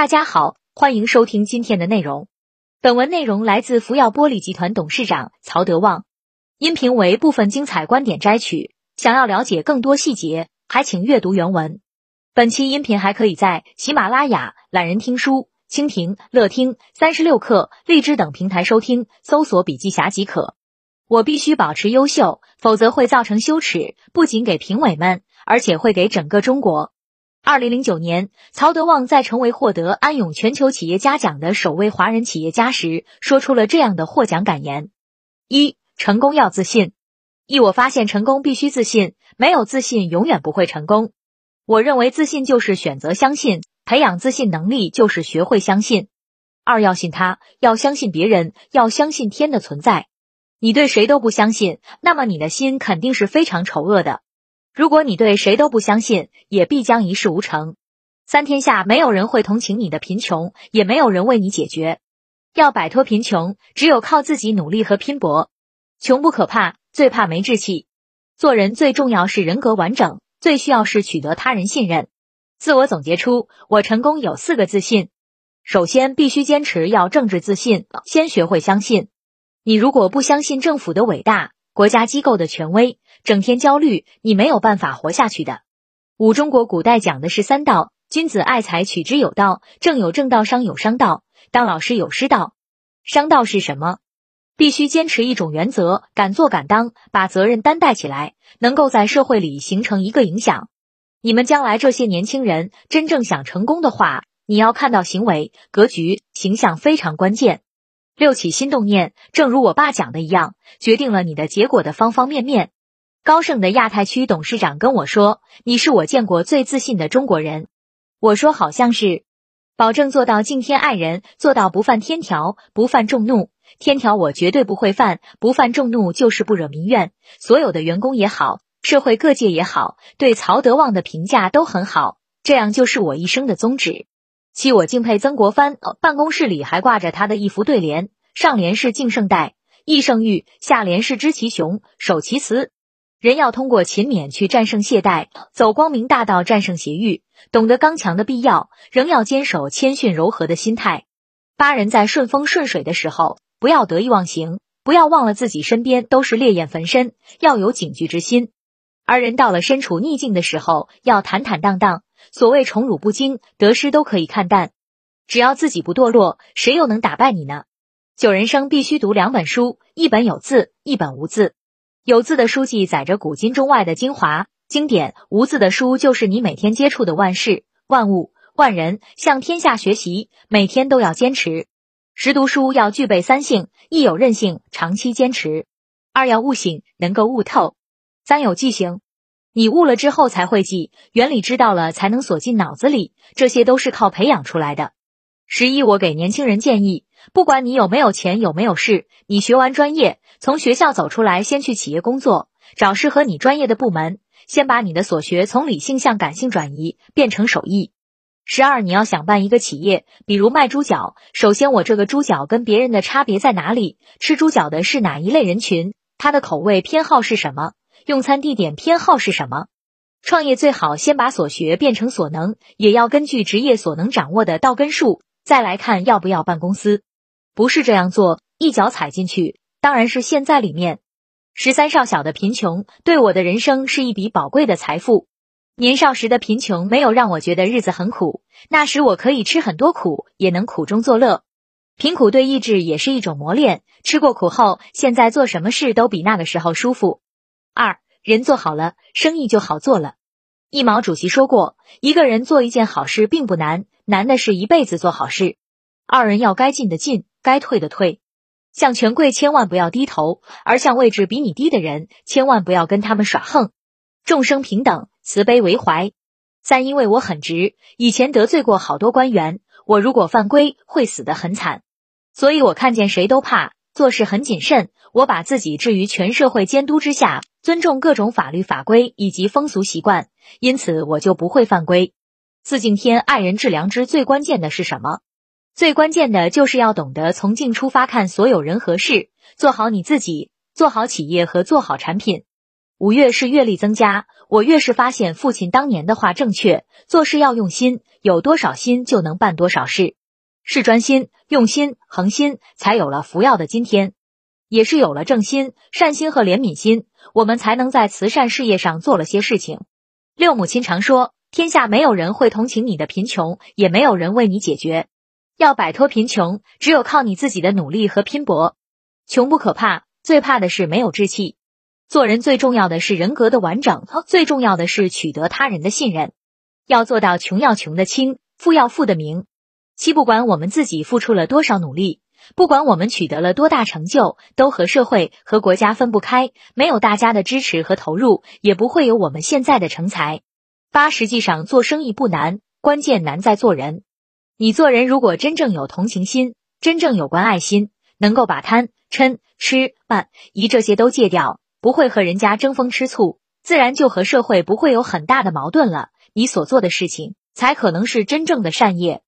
大家好，欢迎收听今天的内容。本文内容来自福耀玻璃集团董事长曹德旺，音频为部分精彩观点摘取。想要了解更多细节，还请阅读原文。本期音频还可以在喜马拉雅、懒人听书、蜻蜓、乐听、三十六课、荔枝等平台收听，搜索“笔记侠”即可。我必须保持优秀，否则会造成羞耻，不仅给评委们，而且会给整个中国。二零零九年，曹德旺在成为获得安永全球企业家奖的首位华人企业家时，说出了这样的获奖感言：一、成功要自信。一、我发现成功必须自信，没有自信永远不会成功。我认为自信就是选择相信，培养自信能力就是学会相信。二、要信他，要相信别人，要相信天的存在。你对谁都不相信，那么你的心肯定是非常丑恶的。如果你对谁都不相信，也必将一事无成。三天下没有人会同情你的贫穷，也没有人为你解决。要摆脱贫穷，只有靠自己努力和拼搏。穷不可怕，最怕没志气。做人最重要是人格完整，最需要是取得他人信任。自我总结出，我成功有四个自信。首先，必须坚持要政治自信，先学会相信。你如果不相信政府的伟大，国家机构的权威，整天焦虑，你没有办法活下去的。五中国古代讲的是三道：君子爱财，取之有道；正有正道，商有商道；当老师有师道。商道是什么？必须坚持一种原则，敢做敢当，把责任担待起来，能够在社会里形成一个影响。你们将来这些年轻人真正想成功的话，你要看到行为、格局、形象非常关键。六起心动念，正如我爸讲的一样，决定了你的结果的方方面面。高盛的亚太区董事长跟我说：“你是我见过最自信的中国人。”我说：“好像是。”保证做到敬天爱人，做到不犯天条，不犯众怒。天条我绝对不会犯，不犯众怒就是不惹民怨。所有的员工也好，社会各界也好，对曹德旺的评价都很好，这样就是我一生的宗旨。七，我敬佩曾国藩，办公室里还挂着他的一副对联，上联是敬圣代，义圣裕，下联是知其雄，守其雌。人要通过勤勉去战胜懈怠，走光明大道战胜邪欲，懂得刚强的必要，仍要坚守谦逊柔和的心态。八人在顺风顺水的时候，不要得意忘形，不要忘了自己身边都是烈焰焚身，要有警惧之心。而人到了身处逆境的时候，要坦坦荡荡。所谓宠辱不惊，得失都可以看淡。只要自己不堕落，谁又能打败你呢？九人生必须读两本书，一本有字，一本无字。有字的书记载着古今中外的精华经典，无字的书就是你每天接触的万事万物万人。向天下学习，每天都要坚持。识读书要具备三性：一有韧性，长期坚持；二要悟性，能够悟透；三有记性。你悟了之后才会记，原理知道了才能锁进脑子里，这些都是靠培养出来的。十一，我给年轻人建议，不管你有没有钱，有没有势，你学完专业，从学校走出来，先去企业工作，找适合你专业的部门，先把你的所学从理性向感性转移，变成手艺。十二，你要想办一个企业，比如卖猪脚，首先我这个猪脚跟别人的差别在哪里？吃猪脚的是哪一类人群？他的口味偏好是什么？用餐地点偏好是什么？创业最好先把所学变成所能，也要根据职业所能掌握的到根数，再来看要不要办公司。不是这样做，一脚踩进去，当然是陷在里面。十三少小的贫穷对我的人生是一笔宝贵的财富。年少时的贫穷没有让我觉得日子很苦，那时我可以吃很多苦，也能苦中作乐。贫苦对意志也是一种磨练，吃过苦后，现在做什么事都比那个时候舒服。二人做好了，生意就好做了。一毛主席说过，一个人做一件好事并不难，难的是一辈子做好事。二人要该进的进，该退的退。向权贵千万不要低头，而向位置比你低的人，千万不要跟他们耍横。众生平等，慈悲为怀。三因为我很直，以前得罪过好多官员，我如果犯规会死得很惨，所以我看见谁都怕。做事很谨慎，我把自己置于全社会监督之下，尊重各种法律法规以及风俗习惯，因此我就不会犯规。四敬天爱人治良知，最关键的是什么？最关键的就是要懂得从静出发看所有人和事，做好你自己，做好企业和做好产品。五越是阅历增加，我越是发现父亲当年的话正确，做事要用心，有多少心就能办多少事，是专心、用心、恒心，才有了福耀的今天。也是有了正心、善心和怜悯心，我们才能在慈善事业上做了些事情。六母亲常说，天下没有人会同情你的贫穷，也没有人为你解决。要摆脱贫穷，只有靠你自己的努力和拼搏。穷不可怕，最怕的是没有志气。做人最重要的是人格的完整，最重要的是取得他人的信任。要做到穷要穷的清，富要富的明。七不管我们自己付出了多少努力。不管我们取得了多大成就，都和社会和国家分不开。没有大家的支持和投入，也不会有我们现在的成才。八实际上做生意不难，关键难在做人。你做人如果真正有同情心，真正有关爱心，能够把贪嗔痴慢疑这些都戒掉，不会和人家争风吃醋，自然就和社会不会有很大的矛盾了。你所做的事情，才可能是真正的善业。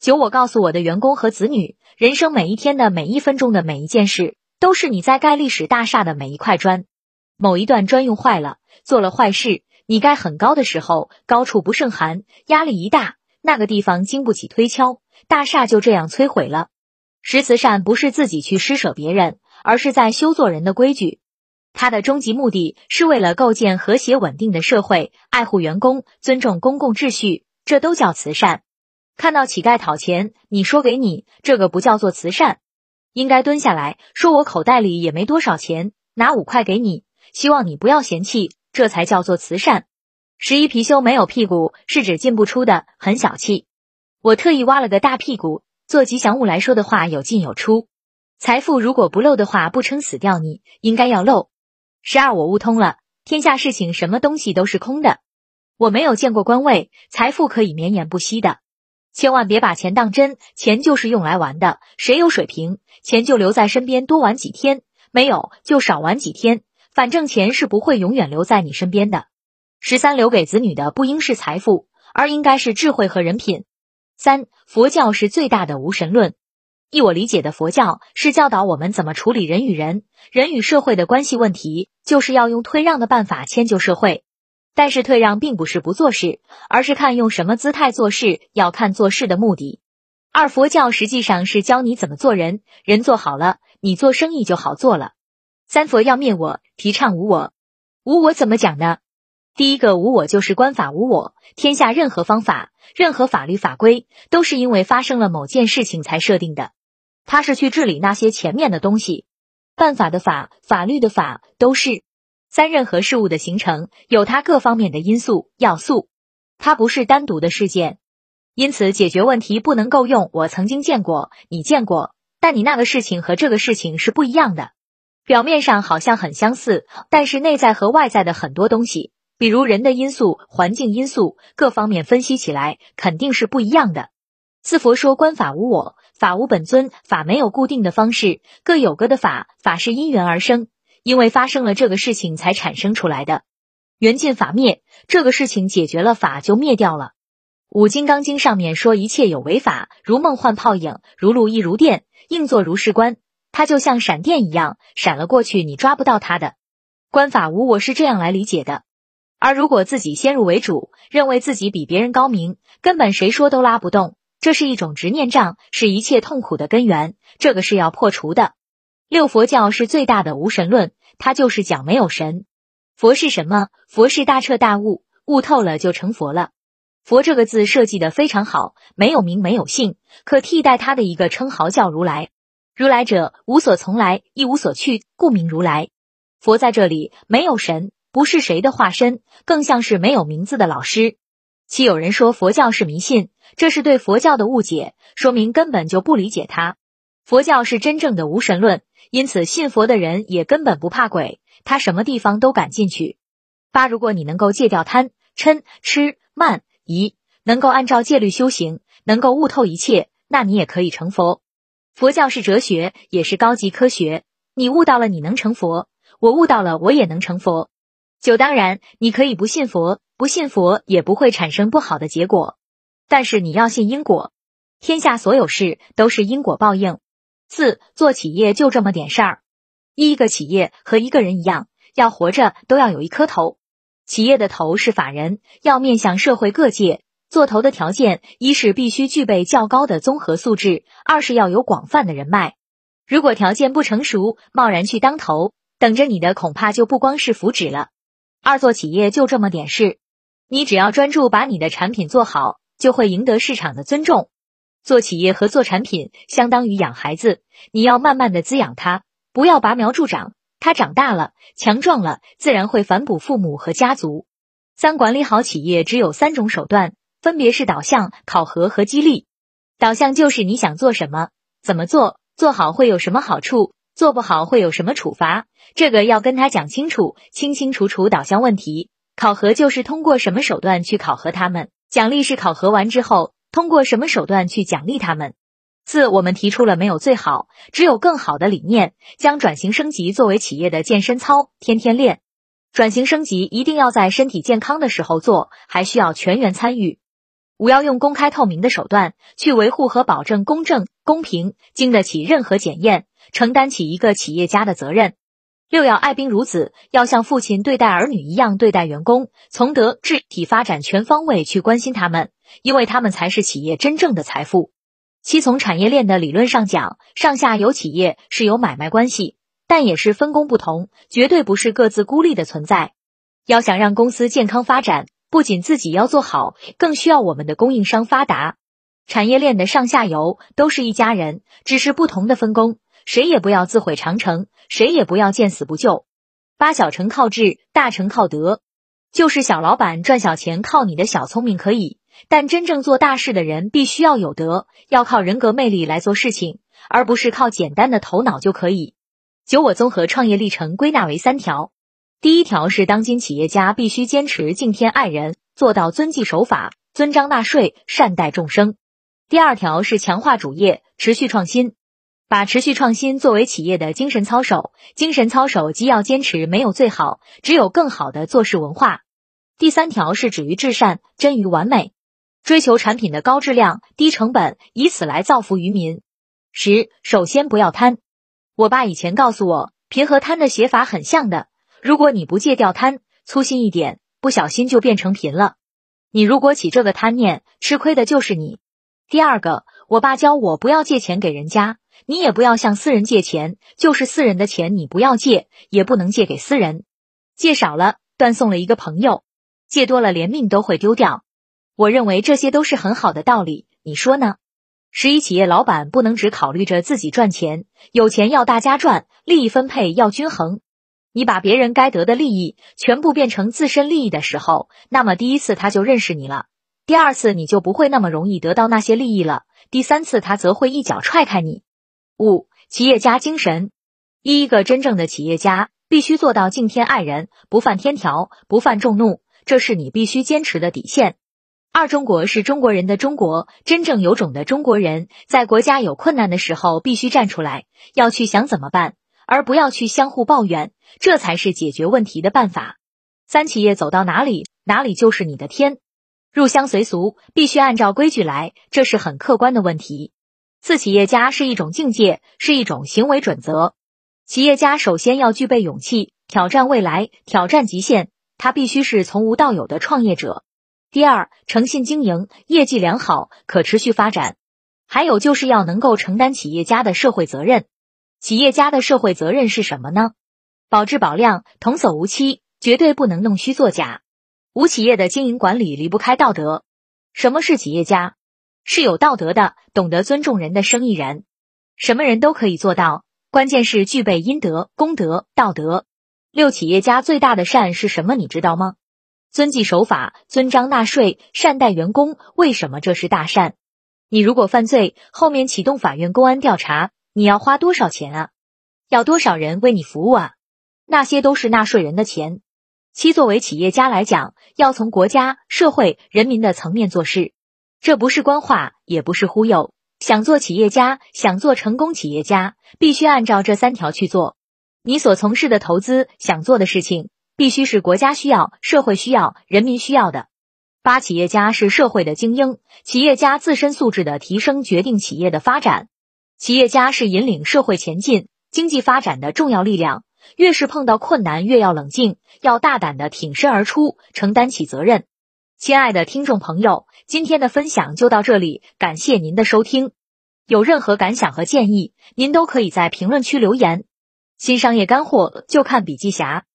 九，我告诉我的员工和子女。人生每一天的每一分钟的每一件事，都是你在盖历史大厦的每一块砖。某一段砖用坏了，做了坏事，你盖很高的时候，高处不胜寒，压力一大，那个地方经不起推敲，大厦就这样摧毁了。施慈善不是自己去施舍别人，而是在修做人的规矩。它的终极目的是为了构建和谐稳定的社会，爱护员工，尊重公共秩序，这都叫慈善。看到乞丐讨钱，你说给你，这个不叫做慈善，应该蹲下来说，我口袋里也没多少钱，拿五块给你，希望你不要嫌弃，这才叫做慈善。十一貔貅没有屁股，是指进不出的，很小气。我特意挖了个大屁股，做吉祥物来说的话有进有出。财富如果不漏的话，不撑死掉你，应该要漏。十二我悟通了，天下事情什么东西都是空的，我没有见过官位，财富可以绵延不息的。千万别把钱当真，钱就是用来玩的。谁有水平，钱就留在身边多玩几天；没有就少玩几天。反正钱是不会永远留在你身边的。十三，留给子女的不应是财富，而应该是智慧和人品。三，佛教是最大的无神论。依我理解的佛教是教导我们怎么处理人与人、人与社会的关系问题，就是要用退让的办法迁就社会。但是退让并不是不做事，而是看用什么姿态做事，要看做事的目的。二佛教实际上是教你怎么做人，人做好了，你做生意就好做了。三佛要灭我，提倡无我。无我怎么讲呢？第一个无我就是观法无我，天下任何方法、任何法律法规都是因为发生了某件事情才设定的，它是去治理那些前面的东西。办法的法、法律的法都是。三任何事物的形成有它各方面的因素要素，它不是单独的事件，因此解决问题不能够用我曾经见过，你见过，但你那个事情和这个事情是不一样的。表面上好像很相似，但是内在和外在的很多东西，比如人的因素、环境因素各方面分析起来肯定是不一样的。四佛说观法无我，法无本尊，法没有固定的方式，各有各的法，法是因缘而生。因为发生了这个事情才产生出来的，缘尽法灭，这个事情解决了，法就灭掉了。五金刚经上面说，一切有为法，如梦幻泡影，如露亦如电，应作如是观。它就像闪电一样，闪了过去，你抓不到它的。观法无我是这样来理解的。而如果自己先入为主，认为自己比别人高明，根本谁说都拉不动，这是一种执念障，是一切痛苦的根源。这个是要破除的。六佛教是最大的无神论，它就是讲没有神。佛是什么？佛是大彻大悟，悟透了就成佛了。佛这个字设计的非常好，没有名没有姓，可替代他的一个称号叫如来。如来者无所从来，亦无所去，故名如来。佛在这里没有神，不是谁的化身，更像是没有名字的老师。其有人说佛教是迷信，这是对佛教的误解，说明根本就不理解它。佛教是真正的无神论。因此，信佛的人也根本不怕鬼，他什么地方都敢进去。八，如果你能够戒掉贪嗔痴慢疑，能够按照戒律修行，能够悟透一切，那你也可以成佛。佛教是哲学，也是高级科学。你悟到了，你能成佛；我悟到了，我也能成佛。九，当然你可以不信佛，不信佛也不会产生不好的结果。但是你要信因果，天下所有事都是因果报应。四做企业就这么点事儿，一个企业和一个人一样，要活着都要有一颗头。企业的头是法人，要面向社会各界。做头的条件，一是必须具备较高的综合素质，二是要有广泛的人脉。如果条件不成熟，贸然去当头，等着你的恐怕就不光是福祉了。二做企业就这么点事，你只要专注把你的产品做好，就会赢得市场的尊重。做企业和做产品相当于养孩子，你要慢慢的滋养他，不要拔苗助长。他长大了，强壮了，自然会反哺父母和家族。三管理好企业只有三种手段，分别是导向、考核和激励。导向就是你想做什么，怎么做，做好会有什么好处，做不好会有什么处罚，这个要跟他讲清楚，清清楚楚导向问题。考核就是通过什么手段去考核他们，奖励是考核完之后。通过什么手段去奖励他们？四，我们提出了没有最好，只有更好的理念，将转型升级作为企业的健身操，天天练。转型升级一定要在身体健康的时候做，还需要全员参与。五，要用公开透明的手段去维护和保证公正、公平，经得起任何检验，承担起一个企业家的责任。六，要爱兵如子，要像父亲对待儿女一样对待员工，从德智体发展全方位去关心他们。因为他们才是企业真正的财富。七，从产业链的理论上讲，上下游企业是有买卖关系，但也是分工不同，绝对不是各自孤立的存在。要想让公司健康发展，不仅自己要做好，更需要我们的供应商发达。产业链的上下游都是一家人，只是不同的分工，谁也不要自毁长城，谁也不要见死不救。八，小成靠智，大成靠德，就是小老板赚小钱靠你的小聪明可以。但真正做大事的人必须要有德，要靠人格魅力来做事情，而不是靠简单的头脑就可以。九，我综合创业历程归纳为三条：第一条是当今企业家必须坚持敬天爱人，做到遵纪守法、遵章纳税、善待众生；第二条是强化主业，持续创新，把持续创新作为企业的精神操守。精神操守既要坚持没有最好，只有更好的做事文化；第三条是止于至善，臻于完美。追求产品的高质量、低成本，以此来造福于民。十，首先不要贪。我爸以前告诉我，贫和贪的写法很像的。如果你不戒掉贪，粗心一点，不小心就变成贫了。你如果起这个贪念，吃亏的就是你。第二个，我爸教我不要借钱给人家，你也不要向私人借钱，就是私人的钱你不要借，也不能借给私人。借少了断送了一个朋友，借多了连命都会丢掉。我认为这些都是很好的道理，你说呢？十一企业老板不能只考虑着自己赚钱，有钱要大家赚，利益分配要均衡。你把别人该得的利益全部变成自身利益的时候，那么第一次他就认识你了，第二次你就不会那么容易得到那些利益了，第三次他则会一脚踹开你。五企业家精神，一个真正的企业家必须做到敬天爱人，不犯天条，不犯众怒，这是你必须坚持的底线。二中国是中国人的中国，真正有种的中国人，在国家有困难的时候必须站出来，要去想怎么办，而不要去相互抱怨，这才是解决问题的办法。三企业走到哪里，哪里就是你的天，入乡随俗，必须按照规矩来，这是很客观的问题。四企业家是一种境界，是一种行为准则。企业家首先要具备勇气，挑战未来，挑战极限，他必须是从无到有的创业者。第二，诚信经营，业绩良好，可持续发展。还有就是要能够承担企业家的社会责任。企业家的社会责任是什么呢？保质保量，童叟无欺，绝对不能弄虚作假。无企业的经营管理离不开道德。什么是企业家？是有道德的，懂得尊重人的生意人。什么人都可以做到，关键是具备阴德、功德、道德。六，企业家最大的善是什么？你知道吗？遵纪守法、遵章纳税、善待员工，为什么这是大善？你如果犯罪，后面启动法院、公安调查，你要花多少钱啊？要多少人为你服务啊？那些都是纳税人的钱。七，作为企业家来讲，要从国家、社会、人民的层面做事，这不是官话，也不是忽悠。想做企业家，想做成功企业家，必须按照这三条去做。你所从事的投资，想做的事情。必须是国家需要、社会需要、人民需要的。八企业家是社会的精英，企业家自身素质的提升决定企业的发展。企业家是引领社会前进、经济发展的重要力量。越是碰到困难，越要冷静，要大胆的挺身而出，承担起责任。亲爱的听众朋友，今天的分享就到这里，感谢您的收听。有任何感想和建议，您都可以在评论区留言。新商业干货就看笔记侠。